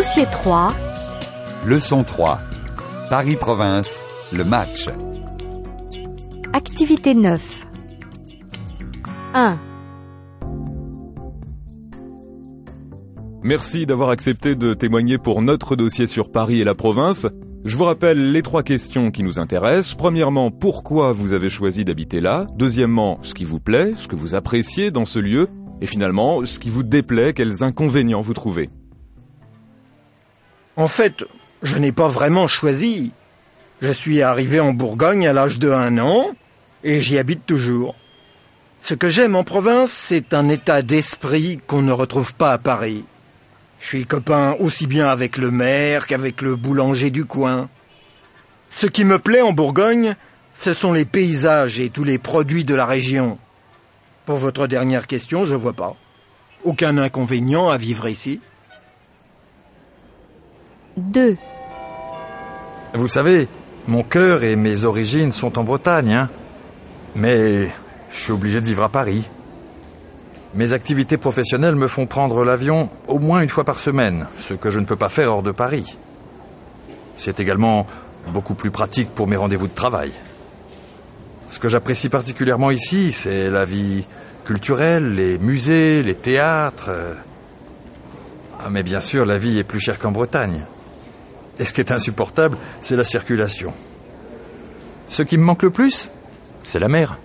Dossier 3. Leçon 3. Paris-Province, le match. Activité 9. 1. Merci d'avoir accepté de témoigner pour notre dossier sur Paris et la province. Je vous rappelle les trois questions qui nous intéressent. Premièrement, pourquoi vous avez choisi d'habiter là? Deuxièmement, ce qui vous plaît, ce que vous appréciez dans ce lieu Et finalement, ce qui vous déplaît, quels inconvénients vous trouvez? En fait, je n'ai pas vraiment choisi. Je suis arrivé en Bourgogne à l'âge de un an et j'y habite toujours. Ce que j'aime en province, c'est un état d'esprit qu'on ne retrouve pas à Paris. Je suis copain aussi bien avec le maire qu'avec le boulanger du coin. Ce qui me plaît en Bourgogne, ce sont les paysages et tous les produits de la région. Pour votre dernière question, je vois pas. Aucun inconvénient à vivre ici. 2. Vous savez, mon cœur et mes origines sont en Bretagne, hein. Mais je suis obligé de vivre à Paris. Mes activités professionnelles me font prendre l'avion au moins une fois par semaine, ce que je ne peux pas faire hors de Paris. C'est également beaucoup plus pratique pour mes rendez-vous de travail. Ce que j'apprécie particulièrement ici, c'est la vie culturelle, les musées, les théâtres. Ah, mais bien sûr, la vie est plus chère qu'en Bretagne. Et ce qui est insupportable, c'est la circulation. Ce qui me manque le plus, c'est la mer.